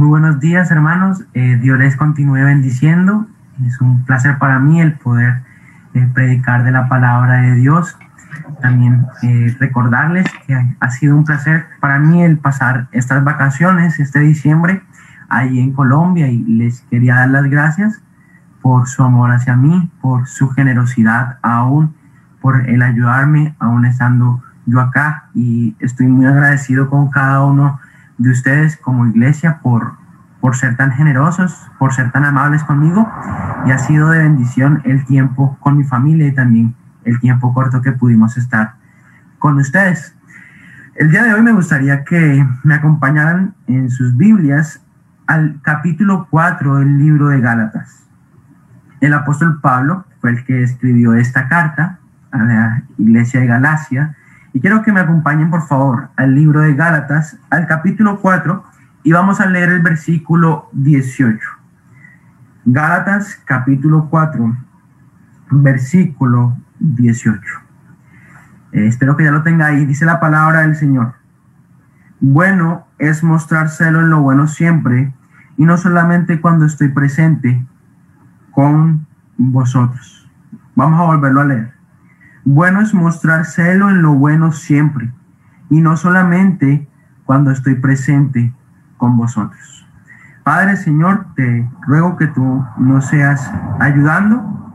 Muy buenos días, hermanos. Eh, Dios les continúe bendiciendo. Es un placer para mí el poder eh, predicar de la palabra de Dios. También eh, recordarles que ha sido un placer para mí el pasar estas vacaciones, este diciembre, ahí en Colombia y les quería dar las gracias por su amor hacia mí, por su generosidad aún, por el ayudarme aún estando yo acá y estoy muy agradecido con cada uno de ustedes como iglesia por, por ser tan generosos, por ser tan amables conmigo y ha sido de bendición el tiempo con mi familia y también el tiempo corto que pudimos estar con ustedes. El día de hoy me gustaría que me acompañaran en sus Biblias al capítulo 4 del libro de Gálatas. El apóstol Pablo fue el que escribió esta carta a la iglesia de Galacia y quiero que me acompañen, por favor, al libro de Gálatas, al capítulo 4, y vamos a leer el versículo 18. Gálatas, capítulo 4, versículo 18. Eh, espero que ya lo tenga ahí. Dice la palabra del Señor. Bueno es mostrárselo en lo bueno siempre, y no solamente cuando estoy presente con vosotros. Vamos a volverlo a leer. Bueno es mostrar celo en lo bueno siempre, y no solamente cuando estoy presente con vosotros. Padre Señor, te ruego que tú nos seas ayudando,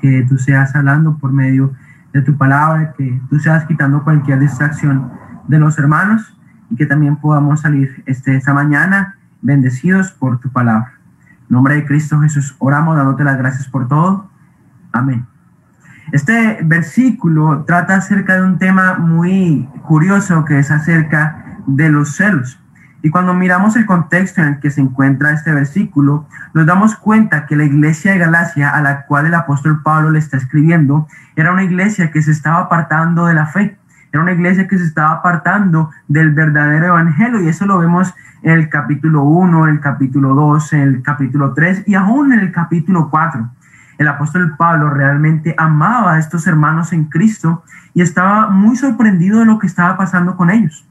que tú seas hablando por medio de tu palabra, que tú seas quitando cualquier distracción de los hermanos y que también podamos salir este, esta mañana bendecidos por tu palabra. En nombre de Cristo Jesús, oramos dándote las gracias por todo. Amén. Este versículo trata acerca de un tema muy curioso que es acerca de los celos. Y cuando miramos el contexto en el que se encuentra este versículo, nos damos cuenta que la iglesia de Galacia a la cual el apóstol Pablo le está escribiendo era una iglesia que se estaba apartando de la fe, era una iglesia que se estaba apartando del verdadero evangelio. Y eso lo vemos en el capítulo 1, en el capítulo 2, en el capítulo 3 y aún en el capítulo 4 el apóstol Pablo realmente amaba a estos hermanos en Cristo y estaba muy sorprendido de lo que estaba pasando con ellos.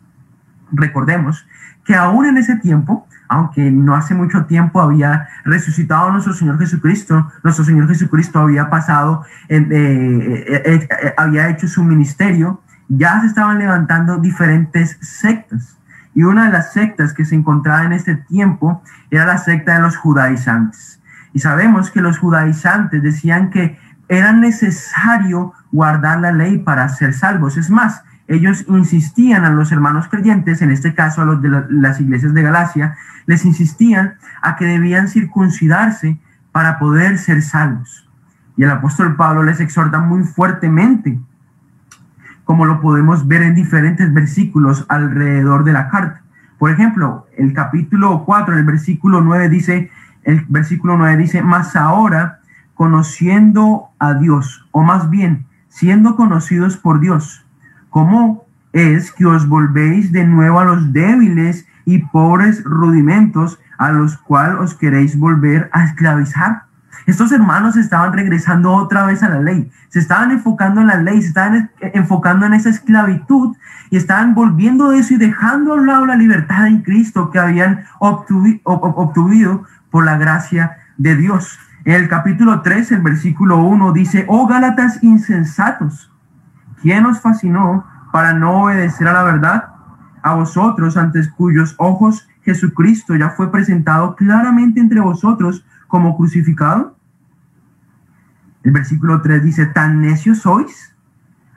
Recordemos que aún en ese tiempo, aunque no hace mucho tiempo había resucitado nuestro Señor Jesucristo, nuestro Señor Jesucristo había pasado, eh, eh, eh, había hecho su ministerio, ya se estaban levantando diferentes sectas. Y una de las sectas que se encontraba en este tiempo era la secta de los judaizantes. Y sabemos que los judaizantes decían que era necesario guardar la ley para ser salvos. Es más, ellos insistían a los hermanos creyentes, en este caso a los de las iglesias de Galacia, les insistían a que debían circuncidarse para poder ser salvos. Y el apóstol Pablo les exhorta muy fuertemente, como lo podemos ver en diferentes versículos alrededor de la carta. Por ejemplo, el capítulo 4, el versículo 9 dice, el versículo 9 dice, más ahora conociendo a Dios, o más bien siendo conocidos por Dios, ¿cómo es que os volvéis de nuevo a los débiles y pobres rudimentos a los cuales os queréis volver a esclavizar? Estos hermanos estaban regresando otra vez a la ley, se estaban enfocando en la ley, se estaban enfocando en esa esclavitud y estaban volviendo de eso y dejando a un lado la libertad en Cristo que habían obtuvido por la gracia de Dios. En el capítulo 3, el versículo 1 dice, oh Gálatas insensatos, ¿quién os fascinó para no obedecer a la verdad? A vosotros, antes cuyos ojos Jesucristo ya fue presentado claramente entre vosotros como crucificado. El versículo 3 dice, tan necios sois,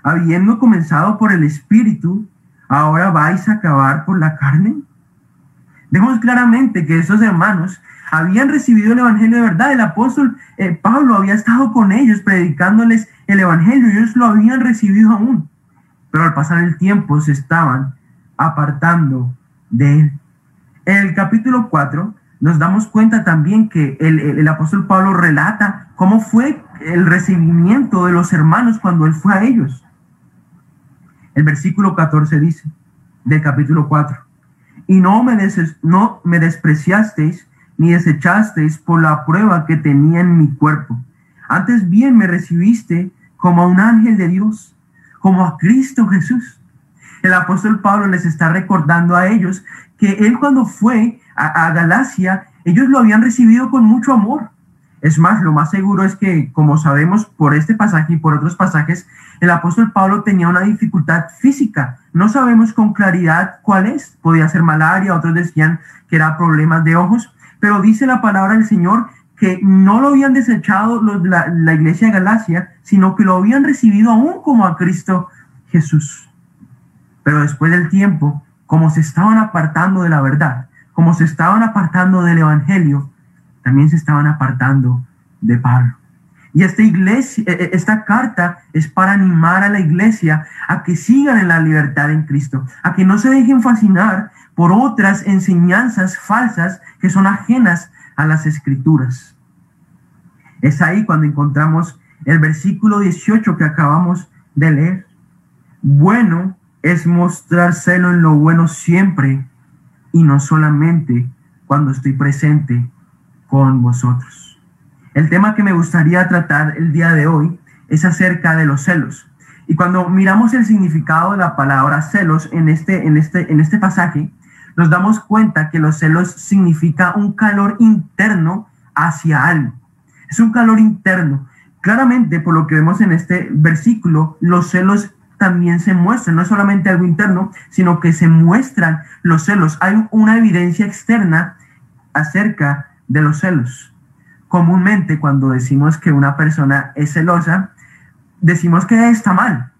habiendo comenzado por el Espíritu, ahora vais a acabar por la carne. Vemos claramente que esos hermanos habían recibido el Evangelio de verdad. El apóstol eh, Pablo había estado con ellos predicándoles el Evangelio ellos lo habían recibido aún. Pero al pasar el tiempo se estaban apartando de él. En el capítulo 4 nos damos cuenta también que el, el apóstol Pablo relata cómo fue el recibimiento de los hermanos cuando él fue a ellos. El versículo 14 dice, del capítulo 4, y no me, des, no me despreciasteis ni desechasteis por la prueba que tenía en mi cuerpo. Antes bien me recibiste como a un ángel de Dios, como a Cristo Jesús. El apóstol Pablo les está recordando a ellos que él cuando fue a, a Galacia, ellos lo habían recibido con mucho amor. Es más, lo más seguro es que, como sabemos por este pasaje y por otros pasajes, el apóstol Pablo tenía una dificultad física. No sabemos con claridad cuál es. Podía ser malaria, otros decían que era problemas de ojos, pero dice la palabra del Señor que no lo habían desechado la, la iglesia de Galacia, sino que lo habían recibido aún como a Cristo Jesús. Pero después del tiempo, como se estaban apartando de la verdad, como se estaban apartando del Evangelio, también se estaban apartando de Pablo. Y esta iglesia, e, e, esta carta es para animar a la iglesia a que sigan en la libertad en Cristo, a que no se dejen fascinar por otras enseñanzas falsas que son ajenas a las escrituras. Es ahí cuando encontramos el versículo 18 que acabamos de leer. Bueno es mostrárselo en lo bueno siempre y no solamente cuando estoy presente con vosotros. El tema que me gustaría tratar el día de hoy es acerca de los celos. Y cuando miramos el significado de la palabra celos en este, en este, en este pasaje, nos damos cuenta que los celos significa un calor interno hacia algo. Es un calor interno. Claramente, por lo que vemos en este versículo, los celos también se muestran, no es solamente algo interno, sino que se muestran los celos. Hay una evidencia externa acerca de los celos. Comúnmente cuando decimos que una persona es celosa, decimos que está mal.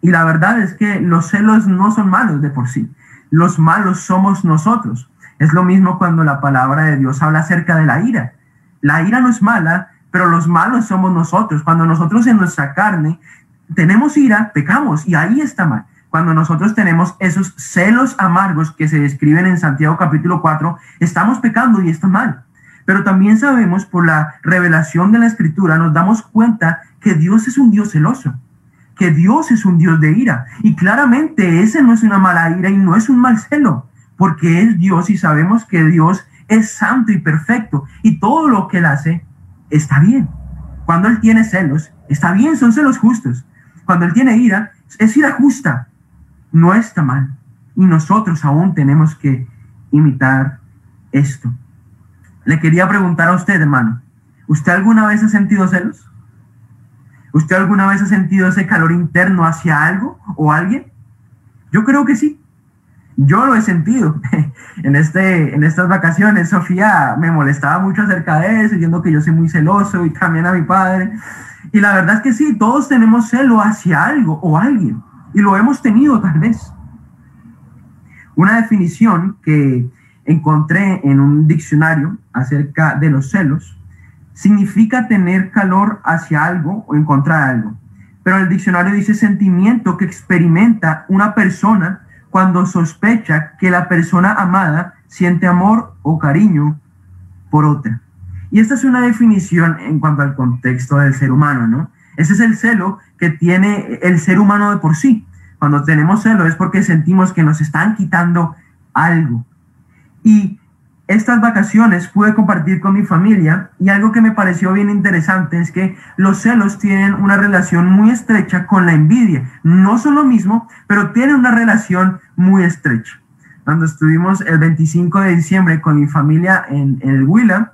Y la verdad es que los celos no son malos de por sí. Los malos somos nosotros. Es lo mismo cuando la palabra de Dios habla acerca de la ira. La ira no es mala, pero los malos somos nosotros. Cuando nosotros en nuestra carne tenemos ira, pecamos y ahí está mal. Cuando nosotros tenemos esos celos amargos que se describen en Santiago capítulo 4, estamos pecando y está mal. Pero también sabemos por la revelación de la escritura, nos damos cuenta que Dios es un Dios celoso, que Dios es un Dios de ira. Y claramente ese no es una mala ira y no es un mal celo, porque es Dios y sabemos que Dios es santo y perfecto y todo lo que él hace está bien. Cuando él tiene celos, está bien, son celos justos. Cuando él tiene ira, es ira justa, no está mal. Y nosotros aún tenemos que imitar esto. Le quería preguntar a usted, hermano, ¿usted alguna vez ha sentido celos? ¿Usted alguna vez ha sentido ese calor interno hacia algo o alguien? Yo creo que sí. Yo lo he sentido. en, este, en estas vacaciones, Sofía me molestaba mucho acerca de eso, diciendo que yo soy muy celoso y también a mi padre. Y la verdad es que sí, todos tenemos celo hacia algo o alguien. Y lo hemos tenido tal vez. Una definición que encontré en un diccionario acerca de los celos, significa tener calor hacia algo o encontrar algo. Pero el diccionario dice sentimiento que experimenta una persona cuando sospecha que la persona amada siente amor o cariño por otra. Y esta es una definición en cuanto al contexto del ser humano, ¿no? Ese es el celo que tiene el ser humano de por sí. Cuando tenemos celo es porque sentimos que nos están quitando algo, y estas vacaciones pude compartir con mi familia y algo que me pareció bien interesante es que los celos tienen una relación muy estrecha con la envidia. No son lo mismo, pero tienen una relación muy estrecha. Cuando estuvimos el 25 de diciembre con mi familia en, el Huila,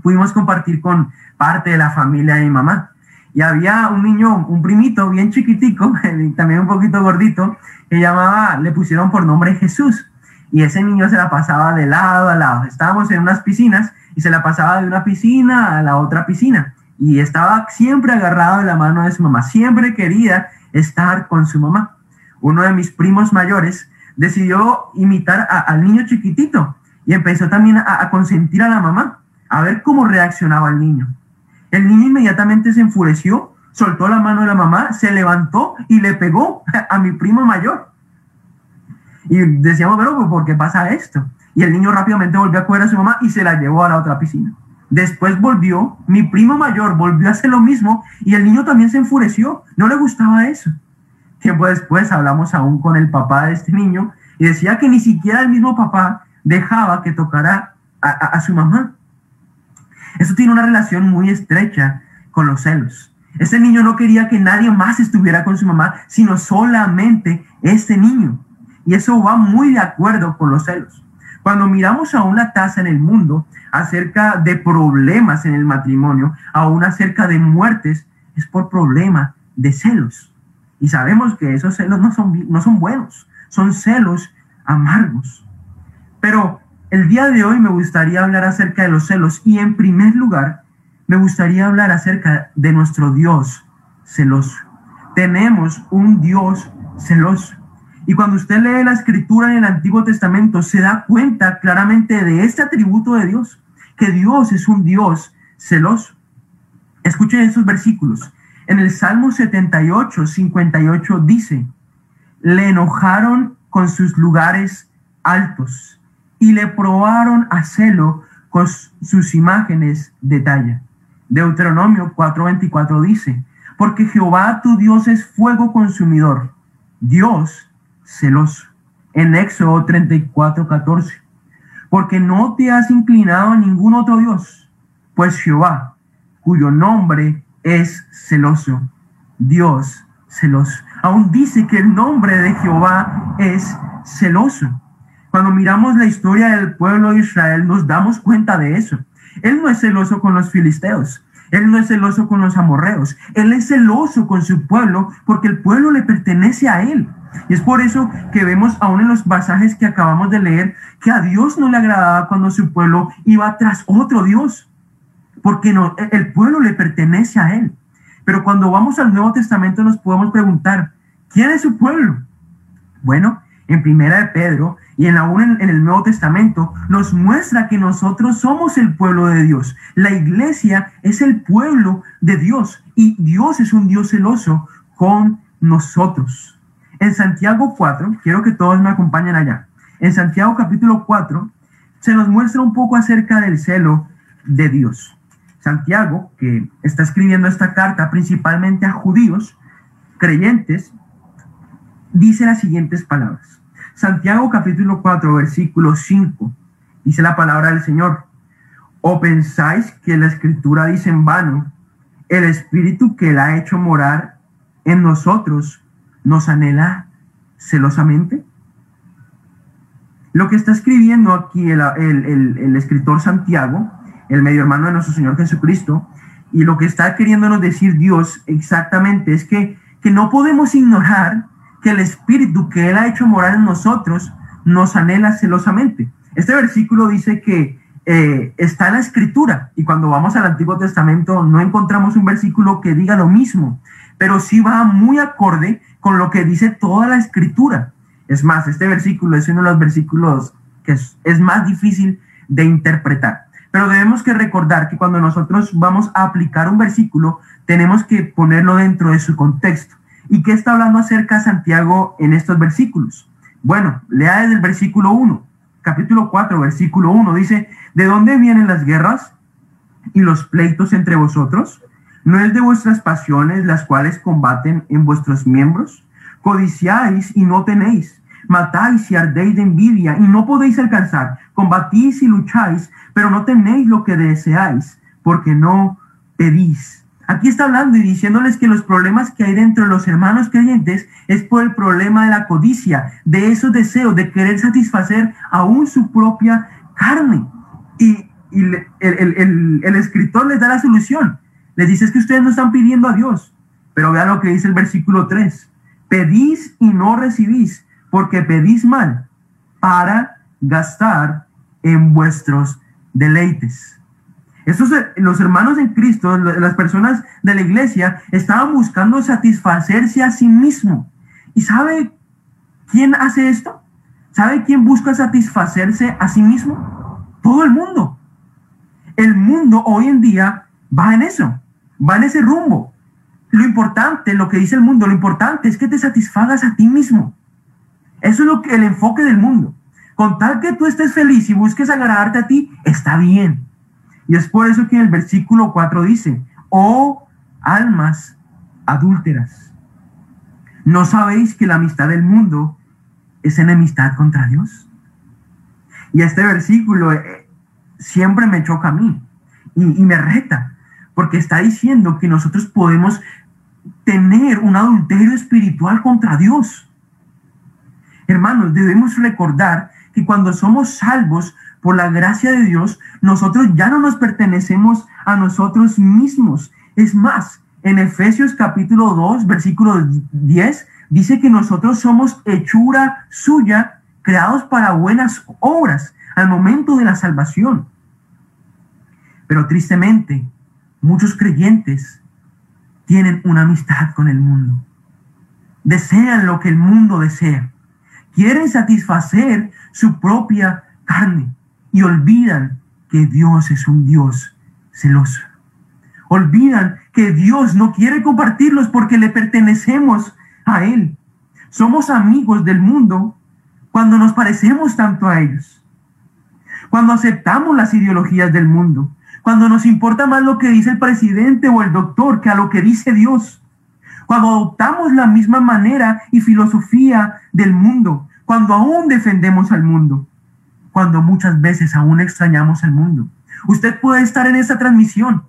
pudimos compartir con parte de la familia de mi mamá. Y había un niño, un primito bien chiquitico, también un poquito gordito, que llamaba, le pusieron por nombre Jesús y ese niño se la pasaba de lado a lado. Estábamos en unas piscinas y se la pasaba de una piscina a la otra piscina y estaba siempre agarrado de la mano de su mamá, siempre quería estar con su mamá. Uno de mis primos mayores decidió imitar al niño chiquitito y empezó también a, a consentir a la mamá, a ver cómo reaccionaba el niño. El niño inmediatamente se enfureció, soltó la mano de la mamá, se levantó y le pegó a mi primo mayor. Y decíamos, pero ¿por qué pasa esto? Y el niño rápidamente volvió a coger a su mamá y se la llevó a la otra piscina. Después volvió, mi primo mayor volvió a hacer lo mismo y el niño también se enfureció. No le gustaba eso. Tiempo después hablamos aún con el papá de este niño y decía que ni siquiera el mismo papá dejaba que tocara a, a su mamá. Eso tiene una relación muy estrecha con los celos. Ese niño no quería que nadie más estuviera con su mamá, sino solamente este niño. Y eso va muy de acuerdo con los celos. Cuando miramos a una tasa en el mundo acerca de problemas en el matrimonio, aún acerca de muertes, es por problema de celos. Y sabemos que esos celos no son, no son buenos, son celos amargos. Pero el día de hoy me gustaría hablar acerca de los celos y en primer lugar me gustaría hablar acerca de nuestro Dios celoso. Tenemos un Dios celoso. Y cuando usted lee la escritura en el Antiguo Testamento, se da cuenta claramente de este atributo de Dios, que Dios es un Dios celoso. Escuchen estos versículos. En el Salmo 78, 58 dice, le enojaron con sus lugares altos y le probaron a celo con sus imágenes de talla. Deuteronomio 4:24 dice, porque Jehová tu Dios es fuego consumidor, Dios celoso. En Éxodo 34, 14. Porque no te has inclinado a ningún otro Dios, pues Jehová, cuyo nombre es celoso, Dios celoso. Aún dice que el nombre de Jehová es celoso. Cuando miramos la historia del pueblo de Israel, nos damos cuenta de eso. Él no es celoso con los filisteos. Él no es celoso con los amorreos. Él es celoso con su pueblo porque el pueblo le pertenece a él. Y es por eso que vemos aún en los pasajes que acabamos de leer que a Dios no le agradaba cuando su pueblo iba tras otro Dios, porque no, el pueblo le pertenece a él. Pero cuando vamos al Nuevo Testamento nos podemos preguntar, ¿quién es su pueblo? Bueno, en Primera de Pedro y en aún en, en, el Nuevo Testamento nos muestra que nosotros somos el pueblo de Dios. La iglesia es el pueblo de Dios y Dios es un Dios celoso con nosotros. En Santiago 4, quiero que todos me acompañen allá. En Santiago capítulo 4 se nos muestra un poco acerca del celo de Dios. Santiago, que está escribiendo esta carta principalmente a judíos creyentes, dice las siguientes palabras. Santiago capítulo 4, versículo 5, dice la palabra del Señor. ¿O pensáis que la escritura dice en vano, el espíritu que la ha hecho morar en nosotros nos anhela celosamente? Lo que está escribiendo aquí el, el, el, escritor Santiago, el medio hermano de nuestro Señor Jesucristo, y lo que está queriéndonos decir Dios exactamente es que, que no podemos ignorar que el Espíritu que Él ha hecho morar en nosotros nos anhela celosamente. Este versículo dice que eh, está en la Escritura y cuando vamos al Antiguo Testamento no encontramos un versículo que diga lo mismo, pero sí va muy acorde con lo que dice toda la escritura. Es más, este versículo es uno de los versículos que es, más difícil de interpretar. Pero debemos que recordar que cuando nosotros vamos a aplicar un versículo, tenemos que ponerlo dentro de su contexto. ¿Y qué está hablando acerca Santiago en estos versículos? Bueno, lea desde el versículo 1, capítulo 4, versículo 1, dice, ¿de dónde vienen las guerras y los pleitos entre vosotros? ¿No es de vuestras pasiones las cuales combaten en vuestros miembros? Codiciáis y no tenéis, matáis y ardéis de envidia y no podéis alcanzar, combatís y lucháis, pero no tenéis lo que deseáis, porque no pedís. Aquí está hablando y diciéndoles que los problemas que hay dentro de los hermanos creyentes es por el problema de la codicia, de esos deseos, de querer satisfacer aún su propia carne. Y, el, el escritor les da la solución les dice es que ustedes no están pidiendo a Dios. Pero vean lo que dice el versículo 3. Pedís y no recibís, porque pedís mal para gastar en vuestros deleites. Estos, los hermanos en Cristo, las personas de la iglesia, estaban buscando satisfacerse a sí mismo. ¿Y sabe quién hace esto? ¿Sabe quién busca satisfacerse a sí mismo? Todo el mundo. El mundo hoy en día va en eso va en ese rumbo. Lo importante, lo que dice el mundo, lo importante es que te satisfagas a ti mismo. Eso es lo que el enfoque del mundo. Con tal que tú estés feliz y busques agradarte a ti, está bien. Y es por eso que el versículo 4 dice, oh almas adúlteras, ¿no sabéis que la amistad del mundo es enemistad contra Dios? Y este versículo eh, siempre me choca a mí y, y me reta, porque está diciendo que nosotros podemos tener un adulterio espiritual contra Dios. Hermanos, debemos recordar que cuando somos salvos por la gracia de Dios, nosotros ya no nos pertenecemos a nosotros mismos. Es más, en Efesios capítulo 2, versículo 10, dice que nosotros somos hechura suya, creados para buenas obras al momento de la salvación. Pero tristemente, muchos creyentes tienen una amistad con el mundo. Desean lo que el mundo desea. Quieren satisfacer su propia carne y olvidan que Dios es un Dios celoso. Olvidan que Dios no quiere compartirlos porque le pertenecemos a Él. Somos amigos del mundo cuando nos parecemos tanto a ellos. Cuando aceptamos las ideologías del mundo. Cuando nos importa más lo que dice el presidente o el doctor que a lo que dice Dios. Cuando adoptamos la misma manera y filosofía del mundo. Cuando aún defendemos al mundo cuando muchas veces aún extrañamos el mundo. Usted puede estar en esa transmisión,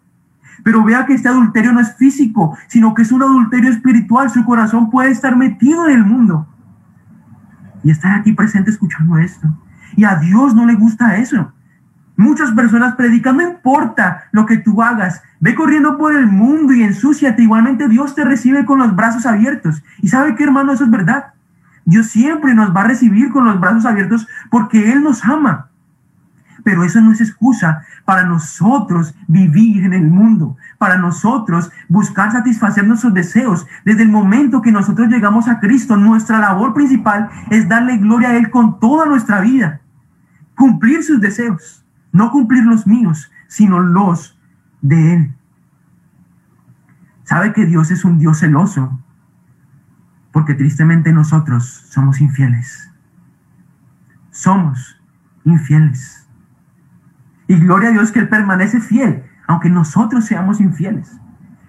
pero vea que este adulterio no es físico, sino que es un adulterio espiritual. Su corazón puede estar metido en el mundo y estar aquí presente escuchando esto. Y a Dios no le gusta eso. Muchas personas predican, no importa lo que tú hagas, ve corriendo por el mundo y ensúciate. Igualmente Dios te recibe con los brazos abiertos. Y sabe que hermano, eso es verdad. Dios siempre nos va a recibir con los brazos abiertos porque Él nos ama. Pero eso no es excusa para nosotros vivir en el mundo, para nosotros buscar satisfacer nuestros deseos. Desde el momento que nosotros llegamos a Cristo, nuestra labor principal es darle gloria a Él con toda nuestra vida. Cumplir sus deseos, no cumplir los míos, sino los de Él. ¿Sabe que Dios es un Dios celoso? porque tristemente nosotros somos infieles. Somos infieles. Y gloria a Dios que Él permanece fiel, aunque nosotros seamos infieles.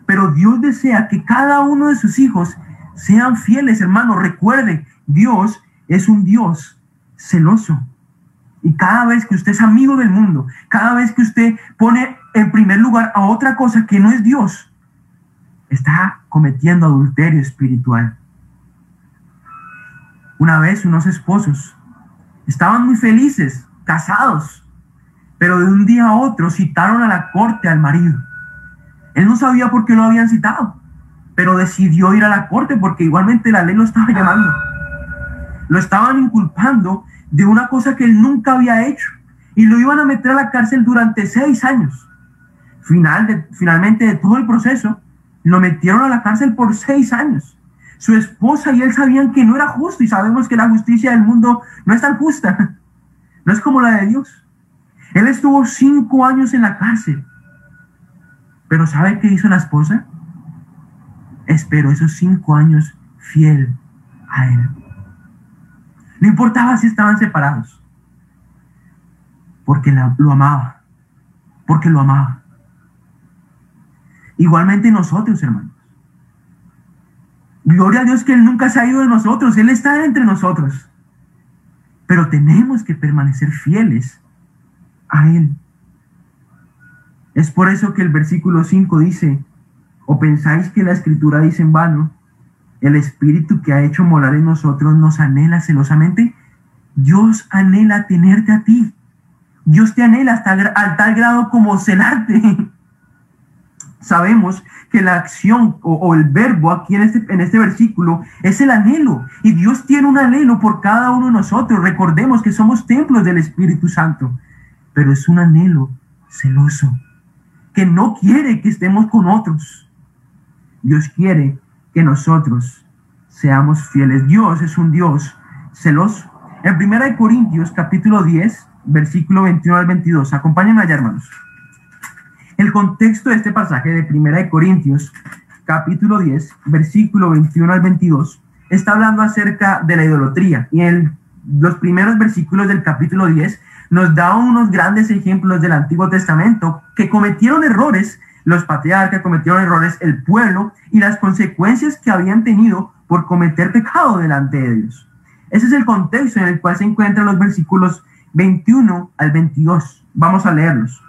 Pero Dios desea que cada uno de sus hijos sean fieles, hermano. Recuerde, Dios es un Dios celoso. Y cada vez que usted es amigo del mundo, cada vez que usted pone en primer lugar a otra cosa que no es Dios, está cometiendo adulterio espiritual. Una vez unos esposos estaban muy felices, casados, pero de un día a otro citaron a la corte al marido. Él no sabía por qué lo habían citado, pero decidió ir a la corte porque igualmente la ley lo estaba llamando. Lo estaban inculpando de una cosa que él nunca había hecho y lo iban a meter a la cárcel durante seis años. Final de, finalmente de todo el proceso, lo metieron a la cárcel por seis años. Su esposa y él sabían que no era justo y sabemos que la justicia del mundo no es tan justa. No es como la de Dios. Él estuvo cinco años en la cárcel. Pero ¿sabe qué hizo la esposa? Esperó esos cinco años fiel a él. No importaba si estaban separados. Porque lo amaba. Porque lo amaba. Igualmente nosotros, hermanos. Gloria a Dios que Él nunca se ha ido de nosotros, Él está entre nosotros. Pero tenemos que permanecer fieles a Él. Es por eso que el versículo 5 dice, o pensáis que la escritura dice en vano, el espíritu que ha hecho morar en nosotros nos anhela celosamente. Dios anhela tenerte a ti. Dios te anhela hasta al tal grado como celarte. Sabemos que la acción o, el verbo aquí en este, en este versículo es el anhelo. Y Dios tiene un anhelo por cada uno de nosotros. Recordemos que somos templos del Espíritu Santo, pero es un anhelo celoso, que no quiere que estemos con otros. Dios quiere que nosotros seamos fieles. Dios es un Dios celoso. En 1 Corintios capítulo 10, versículo 21 al 22. Acompáñenme allá, hermanos. El contexto de este pasaje de Primera de Corintios, capítulo 10, versículo 21 al 22, está hablando acerca de la idolatría. Y en los primeros versículos del capítulo 10 nos da unos grandes ejemplos del Antiguo Testamento que cometieron errores, los patriarcas cometieron errores, el pueblo, y las consecuencias que habían tenido por cometer pecado delante de Dios. Ese es el contexto en el cual se encuentran los versículos 21 al 22. Vamos a leerlos.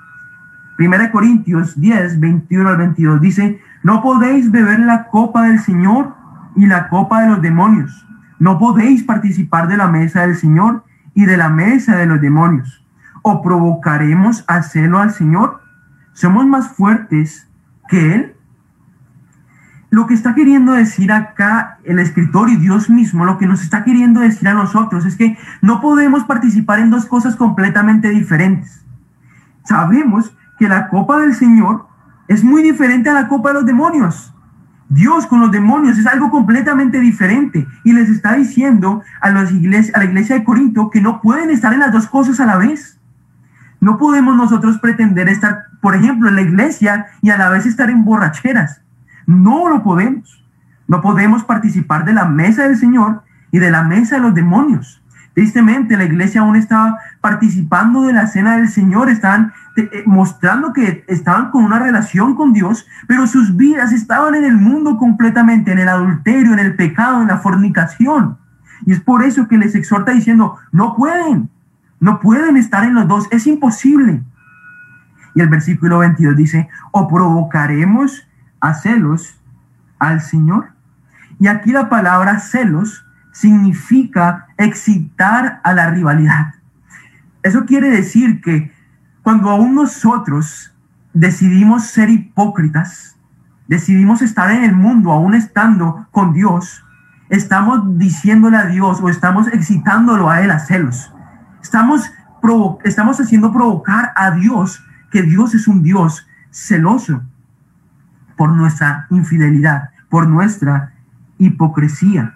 Primera Corintios 10, 21 al 22 dice, no podéis beber la copa del Señor y la copa de los demonios. no podéis participar de la mesa del Señor y de la mesa de los demonios. ¿O provocaremos a celo al Señor? ¿Somos más fuertes que Él? Lo que está queriendo decir acá el escritor y Dios mismo, lo que nos está queriendo decir a nosotros es que no podemos participar en dos cosas completamente diferentes. Sabemos que la copa del Señor es muy diferente a la copa de los demonios. Dios con los demonios es algo completamente diferente y les está diciendo a, las iglesias, a la iglesia de Corinto que no pueden estar en las dos cosas a la vez. No podemos nosotros pretender estar, por ejemplo, en la iglesia y a la vez estar en borracheras. No lo podemos. No podemos participar de la mesa del Señor y de la mesa de los demonios. Tristemente, la iglesia aún estaba participando de la cena del Señor, estaban eh, mostrando que estaban con una relación con Dios, pero sus vidas estaban en el mundo completamente, en el adulterio, en el pecado, en la fornicación. Y es por eso que les exhorta diciendo, no pueden, no pueden estar en los dos, es imposible. Y el versículo 22 dice, o provocaremos a celos al Señor. Y aquí la palabra celos significa excitar a la rivalidad. Eso quiere decir que cuando aún nosotros decidimos ser hipócritas, decidimos estar en el mundo aún estando con Dios, estamos diciéndole a Dios o estamos excitándolo a Él a celos. Estamos, estamos haciendo provocar a Dios que Dios es un Dios celoso por nuestra infidelidad, por nuestra hipocresía.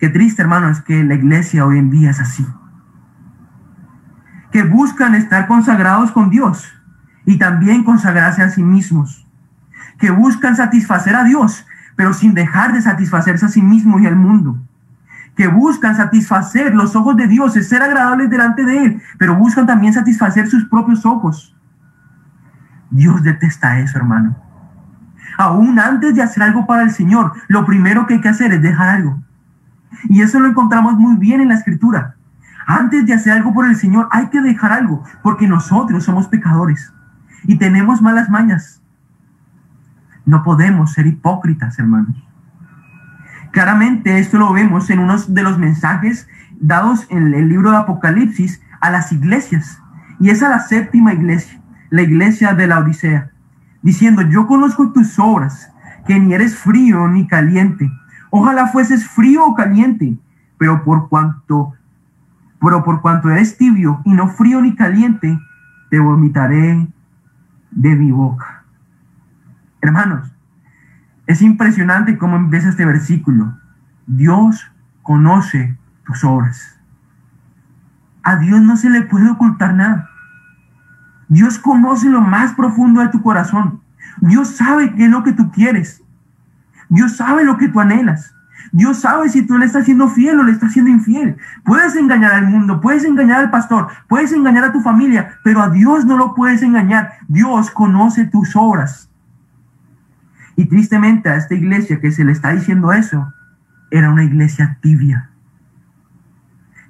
Qué triste, hermano, es que la iglesia hoy en día es así. Que buscan estar consagrados con Dios y también consagrarse a sí mismos. Que buscan satisfacer a Dios, pero sin dejar de satisfacerse a sí mismos y al mundo. Que buscan satisfacer los ojos de Dios, es ser agradables delante de Él, pero buscan también satisfacer sus propios ojos. Dios detesta eso, hermano aún antes de hacer algo para el Señor, lo primero que hay que hacer es dejar algo. Y eso lo encontramos muy bien en la escritura. Antes de hacer algo por el Señor, hay que dejar algo, porque nosotros somos pecadores y tenemos malas mañas. No podemos ser hipócritas, hermanos. Claramente esto lo vemos en uno de los mensajes dados en el libro de Apocalipsis a las iglesias. Y es a la séptima iglesia, la iglesia de la Odisea diciendo, yo conozco tus obras, que ni eres frío ni caliente. Ojalá fueses frío o caliente, pero por cuanto, pero por cuanto eres tibio y no frío ni caliente, te vomitaré de mi boca. Hermanos, es impresionante cómo empieza este versículo. Dios conoce tus obras. A Dios no se le puede ocultar nada. Dios conoce lo más profundo de tu corazón. Dios sabe qué es lo que tú quieres. Dios sabe lo que tú anhelas. Dios sabe si tú le estás siendo fiel o le estás siendo infiel. Puedes engañar al mundo, puedes engañar al pastor, puedes engañar a tu familia, pero a Dios no lo puedes engañar. Dios conoce tus obras. Y tristemente a esta iglesia que se le está diciendo eso, era una iglesia tibia.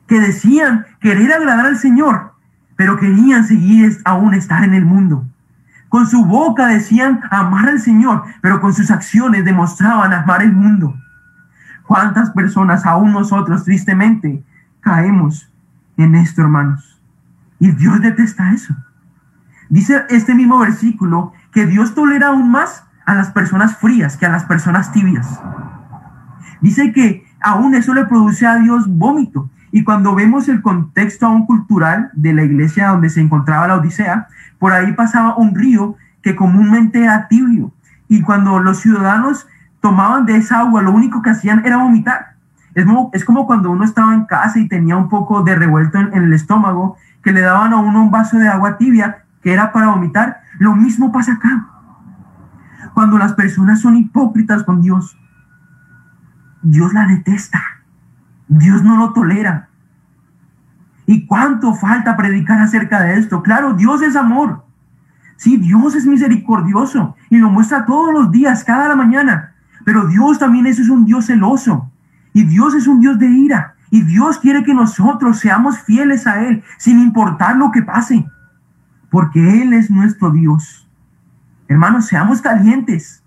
Que decían querer agradar al Señor, pero querían seguir aún estar en el mundo. Con su boca decían amar al Señor, pero con sus acciones demostraban amar el mundo. ¿Cuántas personas, aún nosotros, tristemente, caemos en esto, hermanos? Y Dios detesta eso. Dice este mismo versículo que Dios tolera aún más a las personas frías que a las personas tibias. Dice que aún eso le produce a Dios vómito. Y cuando vemos el contexto aún cultural de la iglesia donde se encontraba la Odisea, por ahí pasaba un río que comúnmente era tibio. Y cuando los ciudadanos tomaban de esa agua, lo único que hacían era vomitar. Es como, cuando uno estaba en casa y tenía un poco de revuelto en, en el estómago, que le daban a uno un vaso de agua tibia que era para vomitar. Lo mismo pasa acá. Cuando las personas son hipócritas con Dios, Dios la detesta. Dios no lo tolera. ¿Y cuánto falta predicar acerca de esto? Claro, Dios es amor. Sí, Dios es misericordioso y lo muestra todos los días, cada la mañana. Pero Dios también es un Dios celoso. Y Dios es un Dios de ira. Y Dios quiere que nosotros seamos fieles a Él, sin importar lo que pase. Porque Él es nuestro Dios. Hermanos, seamos calientes.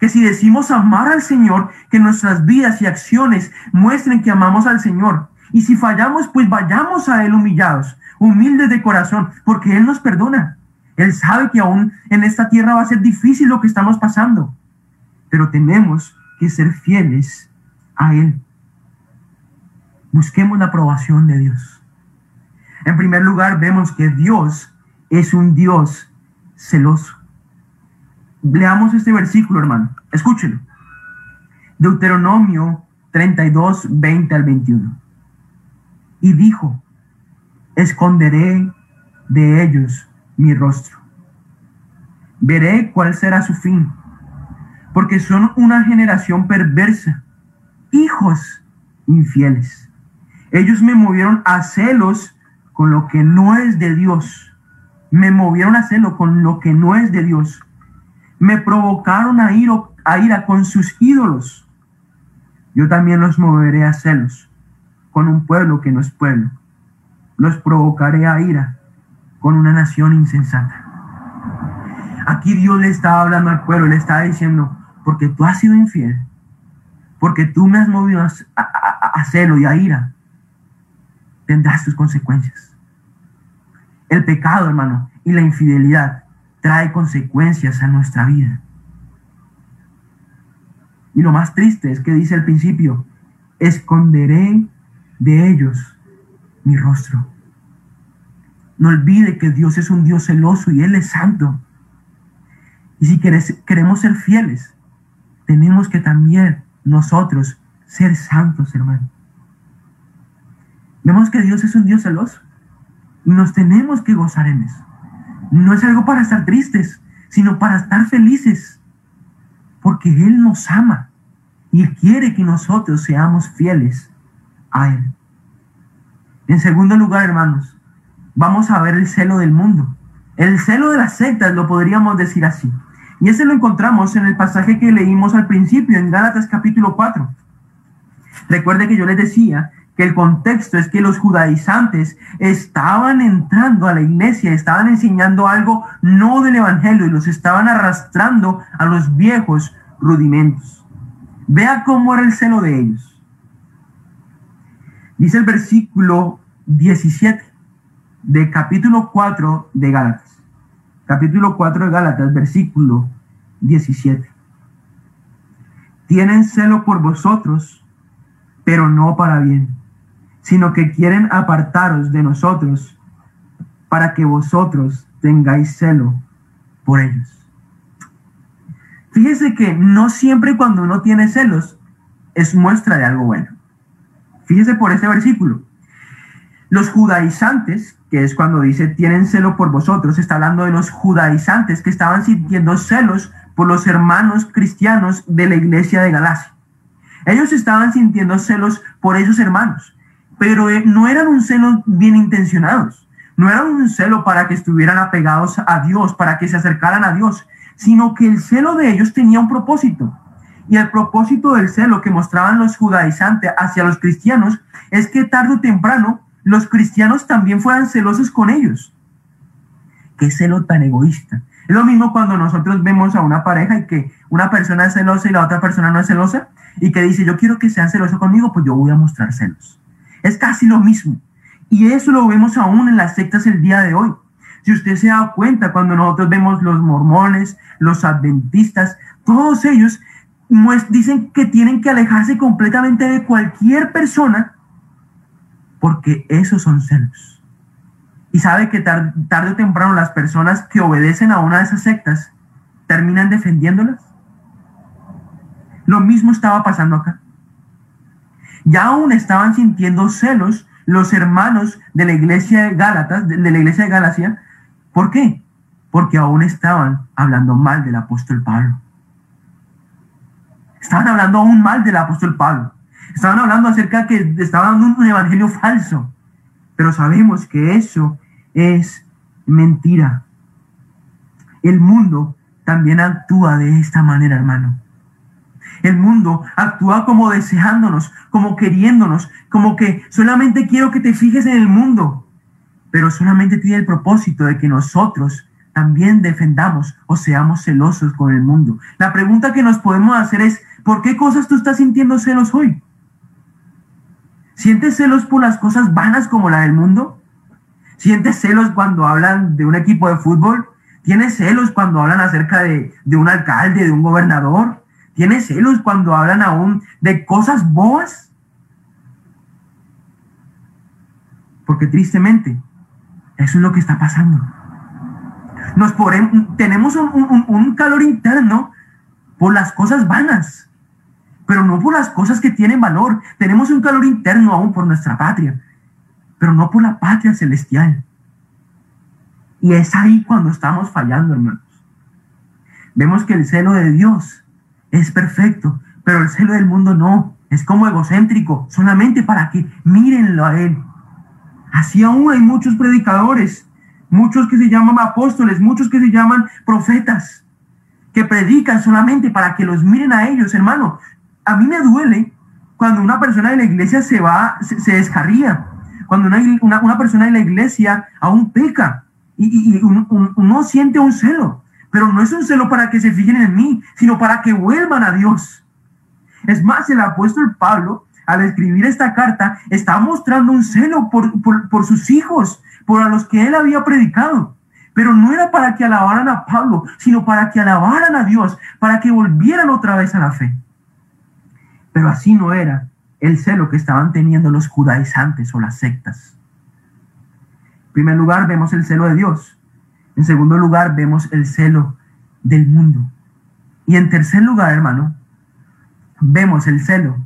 Que si decimos amar al Señor, que nuestras vidas y acciones muestren que amamos al Señor. Y si fallamos, pues vayamos a Él humillados, humildes de corazón, porque Él nos perdona. Él sabe que aún en esta tierra va a ser difícil lo que estamos pasando, pero tenemos que ser fieles a Él. Busquemos la aprobación de Dios. En primer lugar, vemos que Dios es un Dios celoso. Leamos este versículo, hermano. Escúchelo. Deuteronomio 32, 20 al 21. Y dijo, esconderé de ellos mi rostro. Veré cuál será su fin, porque son una generación perversa, hijos infieles. Ellos me movieron a celos con lo que no es de Dios. Me movieron a celo con lo que no es de Dios me provocaron a, ir, a ira con sus ídolos. Yo también los moveré a celos con un pueblo que no es pueblo. Los provocaré a ira con una nación insensata. Aquí Dios le estaba hablando al pueblo, le estaba diciendo, porque tú has sido infiel, porque tú me has movido a, a celo y a ira, tendrás tus consecuencias. El pecado, hermano, y la infidelidad trae consecuencias a nuestra vida. Y lo más triste es que dice al principio, esconderé de ellos mi rostro. No olvide que Dios es un Dios celoso y Él es santo. Y si queremos ser fieles, tenemos que también nosotros ser santos, hermano. Vemos que Dios es un Dios celoso y nos tenemos que gozar en eso no es algo para estar tristes, sino para estar felices, porque Él nos ama y quiere que nosotros seamos fieles a Él. En segundo lugar, hermanos, vamos a ver el celo del mundo. El celo de las sectas lo podríamos decir así. Y ese lo encontramos en el pasaje que leímos al principio, en Gálatas capítulo 4. Recuerde que yo les decía que el contexto es que los judaizantes estaban entrando a la iglesia, estaban enseñando algo no del evangelio y los estaban arrastrando a los viejos rudimentos. Vea cómo era el celo de ellos. Dice el versículo 17 de capítulo 4 de Gálatas. Capítulo 4 de Gálatas, versículo 17. Tienen celo por vosotros, pero no para bien sino que quieren apartaros de nosotros para que vosotros tengáis celo por ellos. Fíjese que no siempre cuando uno tiene celos es muestra de algo bueno. Fíjese por este versículo. Los judaizantes, que es cuando dice tienen celo por vosotros, está hablando de los judaizantes que estaban sintiendo celos por los hermanos cristianos de la iglesia de Galacia. Ellos estaban sintiendo celos por esos hermanos pero eh, no eran un celo bien intencionados, no eran un celo para que estuvieran apegados a Dios, para que se acercaran a Dios, sino que el celo de ellos tenía un propósito. Y el propósito del celo que mostraban los judaizantes hacia los cristianos es que tarde o temprano los cristianos también fueran celosos con ellos. Qué celo tan egoísta. Es lo mismo cuando nosotros vemos a una pareja y que una persona es celosa y la otra persona no es celosa y que dice, yo quiero que sean celosos conmigo, pues yo voy a mostrar celos. Es casi lo mismo. Y eso lo vemos aún en las sectas el día de hoy. Si usted se da cuenta, cuando nosotros vemos los mormones, los adventistas, todos ellos dicen que tienen que alejarse completamente de cualquier persona porque esos son celos. Y sabe que tarde o temprano las personas que obedecen a una de esas sectas terminan defendiéndolas. Lo mismo estaba pasando acá ya aún estaban sintiendo celos los hermanos de la iglesia de Gálatas, de la iglesia de Galacia. ¿Por qué? Porque aún estaban hablando mal del apóstol Pablo. Estaban hablando aún mal del apóstol Pablo. Estaban hablando acerca que estaban dando un evangelio falso. Pero sabemos que eso es mentira. El mundo también actúa de esta manera, hermano. El mundo actúa como deseándonos, como queriéndonos, como que solamente quiero que te fijes en el mundo, pero solamente tiene el propósito de que nosotros también defendamos o seamos celosos con el mundo. La pregunta que nos podemos hacer es, ¿por qué cosas tú estás sintiendo celos hoy? ¿Sientes celos por las cosas vanas como la del mundo? ¿Sientes celos cuando hablan de un equipo de fútbol? ¿Tienes celos cuando hablan acerca de, de un alcalde, de un gobernador? ¿Tienes celos cuando hablan aún de cosas boas? Porque tristemente, eso es lo que está pasando. Nos tenemos un calor interno por las cosas vanas, pero no por las cosas que tienen valor. Tenemos un calor interno aún por nuestra patria, pero no por la patria celestial. Y es ahí cuando estamos fallando, hermanos. Vemos que el celo de Dios es perfecto, pero el celo del mundo no. Es como egocéntrico, solamente para que mírenlo a Él. Así aún hay muchos predicadores, muchos que se llaman apóstoles, muchos que se llaman profetas, que predican solamente para que los miren a ellos, hermano. A mí me duele cuando una persona de la iglesia se va, se, descarría, cuando una, una, persona de la iglesia aún peca y, uno siente un celo, pero no es un celo para que se fijen en mí, sino para que vuelvan a Dios. Es más, el apóstol Pablo, al escribir esta carta, está mostrando un celo por, por, sus hijos, por a los que él había predicado. Pero no era para que alabaran a Pablo, sino para que alabaran a Dios, para que volvieran otra vez a la fe. Pero así no era el celo que estaban teniendo los judaizantes o las sectas. En primer lugar, vemos el celo de Dios. En segundo lugar, vemos el celo del mundo. Y en tercer lugar, hermano, vemos el celo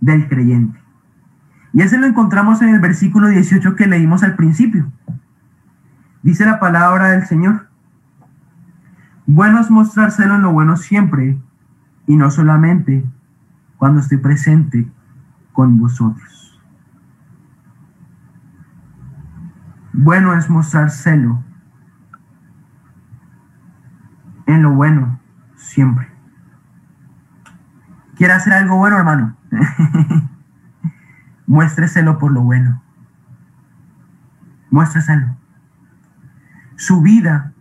del creyente. Y ese lo encontramos en el versículo 18 que leímos al principio. Dice la palabra del Señor. Bueno es mostrar celo en lo bueno siempre y no solamente cuando estoy presente con vosotros. Bueno es mostrar celo lo bueno siempre. ¿Quiere hacer algo bueno, hermano? Muéstreselo por lo bueno. Muéstreselo. Su vida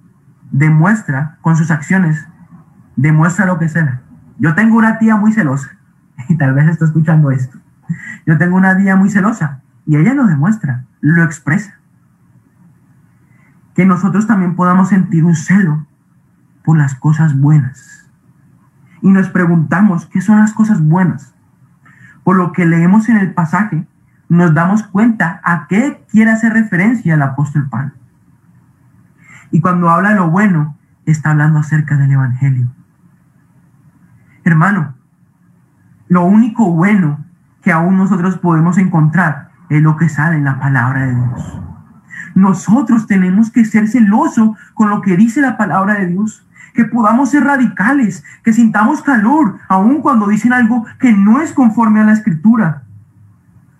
demuestra, con sus acciones, demuestra lo que es. Yo tengo una tía muy celosa, y tal vez está escuchando esto. Yo tengo una tía muy celosa, y ella lo demuestra, lo expresa. Que nosotros también podamos sentir un celo por las cosas buenas. Y nos preguntamos, ¿qué son las cosas buenas? Por lo que leemos en el pasaje, nos damos cuenta a qué quiere hacer referencia el apóstol Pablo. Y cuando habla de lo bueno, está hablando acerca del Evangelio. Hermano, lo único bueno que aún nosotros podemos encontrar es lo que sale en la palabra de Dios. Nosotros tenemos que ser celosos con lo que dice la palabra de Dios que podamos ser radicales, que sintamos calor, aun cuando dicen algo que no es conforme a la escritura.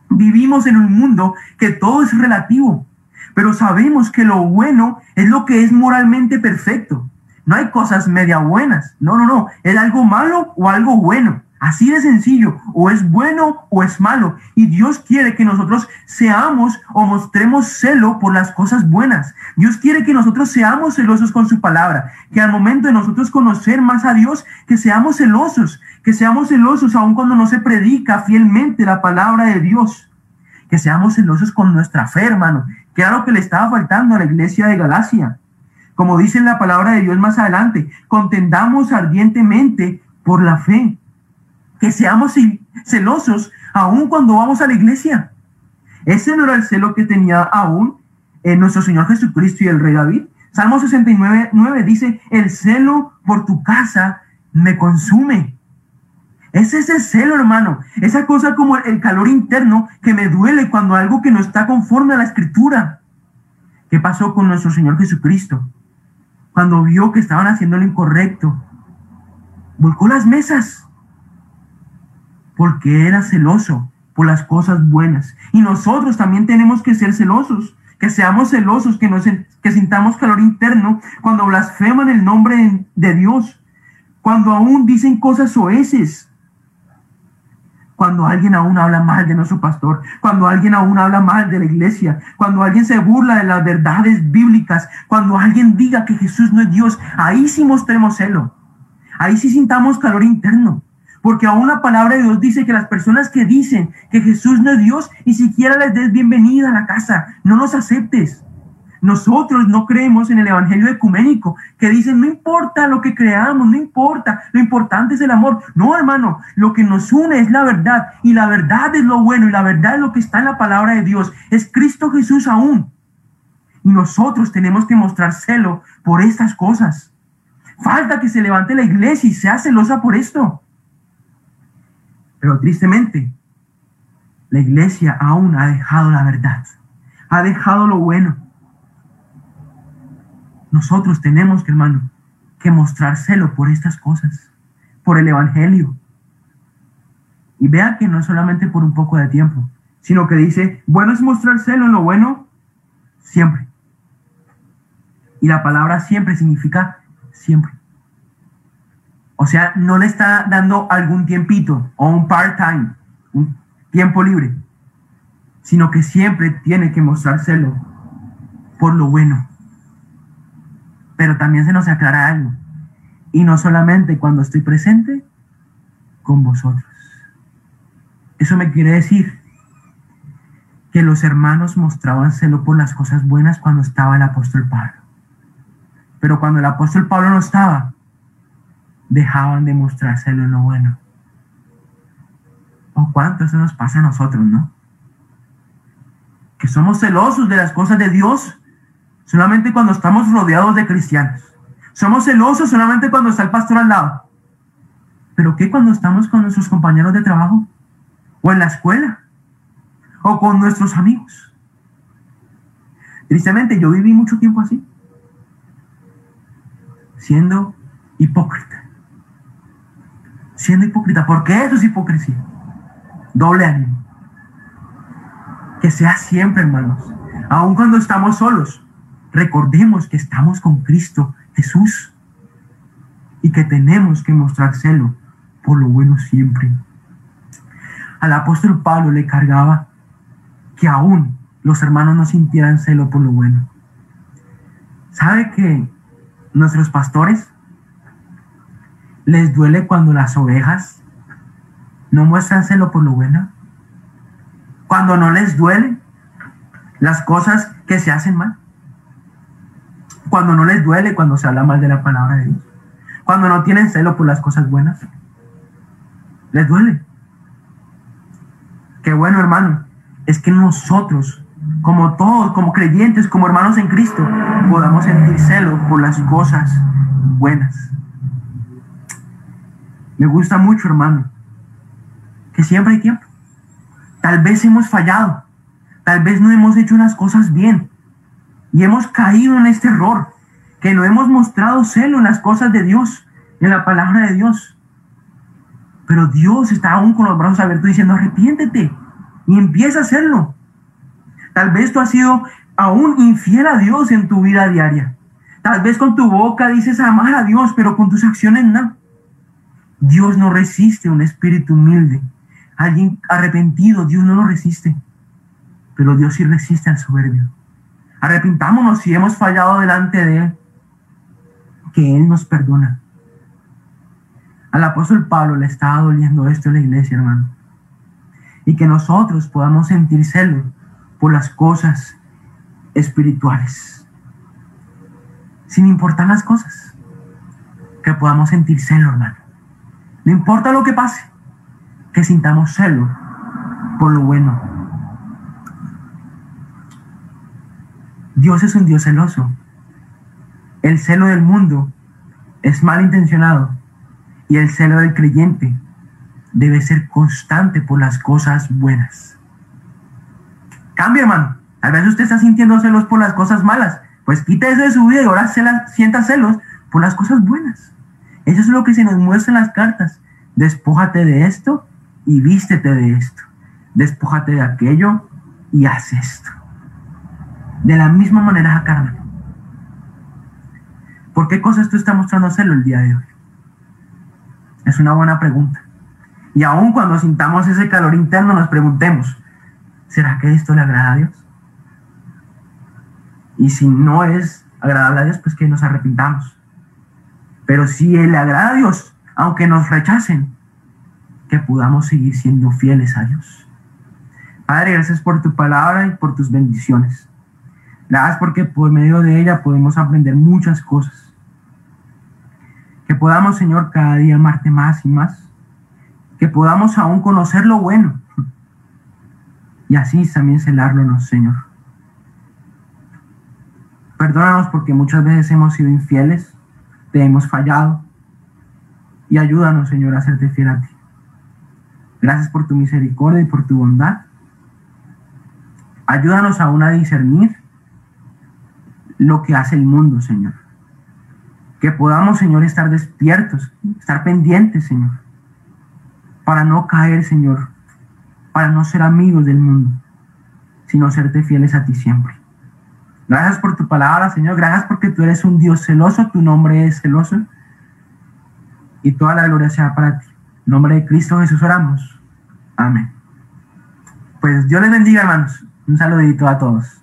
Vivimos en un mundo que todo es relativo, pero sabemos que lo bueno es lo que es moralmente perfecto. No hay cosas media buenas, no, no, no, es algo malo o algo bueno. Así de sencillo, o es bueno o es malo. Y Dios quiere que nosotros seamos o mostremos celo por las cosas buenas. Dios quiere que nosotros seamos celosos con su palabra, que al momento de nosotros conocer más a Dios, que seamos celosos, que seamos celosos aun cuando no se predica fielmente la palabra de Dios, que seamos celosos con nuestra fe, hermano, lo que le estaba faltando a la iglesia de Galacia. Como dice la palabra de Dios más adelante, contendamos ardientemente por la fe que seamos celosos aún cuando vamos a la iglesia. Ese no era el celo que tenía aún en eh, nuestro Señor Jesucristo y el Rey David. Salmo 69, 9 dice, el celo por tu casa me consume. Es ese celo, hermano. Esa cosa como el calor interno que me duele cuando algo que no está conforme a la escritura. ¿Qué pasó con nuestro Señor Jesucristo? Cuando vio que estaban haciendo lo incorrecto, volcó las mesas porque era celoso por las cosas buenas. Y nosotros también tenemos que ser celosos, que seamos celosos, que, nos, que sintamos calor interno cuando blasfeman el nombre de Dios, cuando aún dicen cosas oeces, cuando alguien aún habla mal de nuestro pastor, cuando alguien aún habla mal de la iglesia, cuando alguien se burla de las verdades bíblicas, cuando alguien diga que Jesús no es Dios, ahí sí mostremos celo. Ahí sí sintamos calor interno. Porque aún la palabra de Dios dice que las personas que dicen que Jesús no es Dios, ni siquiera les des bienvenida a la casa, no los aceptes. Nosotros no creemos en el Evangelio ecuménico, que dice, no importa lo que creamos, no importa, lo importante es el amor. No, hermano, lo que nos une es la verdad, y la verdad es lo bueno, y la verdad es lo que está en la palabra de Dios, es Cristo Jesús aún. Y nosotros tenemos que mostrar celo por estas cosas. Falta que se levante la iglesia y sea celosa por esto. Pero tristemente, la iglesia aún ha dejado la verdad, ha dejado lo bueno nosotros tenemos hermano, que mostrar celo por estas cosas, por el Evangelio. Y vea que no es solamente por un poco de tiempo, sino que dice, bueno es mostrar celo en lo bueno siempre. Y la palabra siempre significa siempre. O sea, no le está dando algún tiempito o un part-time, un tiempo libre, sino que siempre tiene que mostrar celo por lo bueno. Pero también se nos aclara algo. Y no solamente cuando estoy presente con vosotros. Eso me quiere decir que los hermanos mostraban celo por las cosas buenas cuando estaba el apóstol Pablo. Pero cuando el apóstol Pablo no estaba, dejaban de en lo bueno. ¿O cuánto eso nos pasa a nosotros, no? Que somos celosos de las cosas de Dios solamente cuando estamos rodeados de cristianos. Somos celosos solamente cuando está el pastor al lado. Pero ¿qué cuando estamos con nuestros compañeros de trabajo? ¿O en la escuela? ¿O con nuestros amigos? Tristemente, yo viví mucho tiempo así. Siendo hipócrita. Siendo hipócrita. ¿Por qué eso es hipocresía? Doble ánimo. Que sea siempre, hermanos. Aun cuando estamos solos Recordemos que estamos con Cristo Jesús y que tenemos que mostrar celo por lo bueno siempre. Al apóstol Pablo le cargaba que aún los hermanos no sintieran celo por lo bueno. ¿Sabe que nuestros pastores les duele cuando las ovejas no muestran celo por lo bueno? Cuando no les duele las cosas que se hacen mal cuando no les duele cuando se habla mal de la palabra de Dios, cuando no tienen celo por las cosas buenas, les duele. Qué bueno, hermano, es que nosotros, como todos, como creyentes, como hermanos en Cristo, podamos sentir celo por las cosas buenas. Me gusta mucho, hermano, que siempre hay tiempo. Tal vez hemos fallado, tal vez no hemos hecho unas cosas bien, y hemos caído en este error, que no hemos mostrado celo en las cosas de Dios, en la palabra de Dios. Pero Dios está aún con los brazos abiertos diciendo, arrepiéntete y empieza a hacerlo. Tal vez tú has sido aún infiel a Dios en tu vida diaria. Tal vez con tu boca dices amar a Dios, pero con tus acciones no. Dios no resiste un espíritu humilde. Alguien arrepentido, Dios no lo resiste. Pero Dios sí resiste al soberbio. Arrepintámonos si hemos fallado delante de Él, que Él nos perdona. Al apóstol Pablo le estaba doliendo esto en la iglesia, hermano. Y que nosotros podamos sentir celo por las cosas espirituales. Sin importar las cosas. Que podamos sentir celo, hermano. No importa lo que pase. Que sintamos celo por lo bueno Dios es un Dios celoso. El celo del mundo es malintencionado y el celo del creyente debe ser constante por las cosas buenas. Cambia, hermano. A veces usted está sintiendo celos por las cosas malas. Pues quita eso de su vida y ahora se sienta celos por las cosas buenas. Eso es lo que se nos muestra en las cartas. Despójate de esto y vístete de esto. Despójate de aquello y haz esto de la misma manera a Carmen. ¿Por qué cosas tú estás mostrando celo el día de hoy? Es una buena pregunta. Y aun cuando sintamos ese calor interno, nos preguntemos, ¿será que esto le agrada a Dios? Y si no es agradable a Dios, pues que nos arrepintamos. Pero si le agrada a Dios, aunque nos rechacen, que podamos seguir siendo fieles a Dios. Padre, gracias por tu palabra y por tus bendiciones. Gracias porque por medio de ella podemos aprender muchas cosas. Que podamos, Señor, cada día amarte más y más. Que podamos aún conocer lo bueno. Y así también celarlo, Señor. Perdónanos porque muchas veces hemos sido infieles, te hemos fallado. Y ayúdanos, Señor, a serte fiel a ti. Gracias por tu misericordia y por tu bondad. Ayúdanos aún a discernir lo que hace el mundo, Señor. Que podamos, Señor, estar despiertos, estar pendientes, Señor, para no caer, Señor, para no ser amigos del mundo, sino serte fieles a ti siempre. Gracias por tu palabra, Señor. Gracias porque tú eres un Dios celoso, tu nombre es celoso. Y toda la gloria sea para ti. En nombre de Cristo Jesús oramos. Amén. Pues Dios les bendiga, hermanos. Un saludito a todos.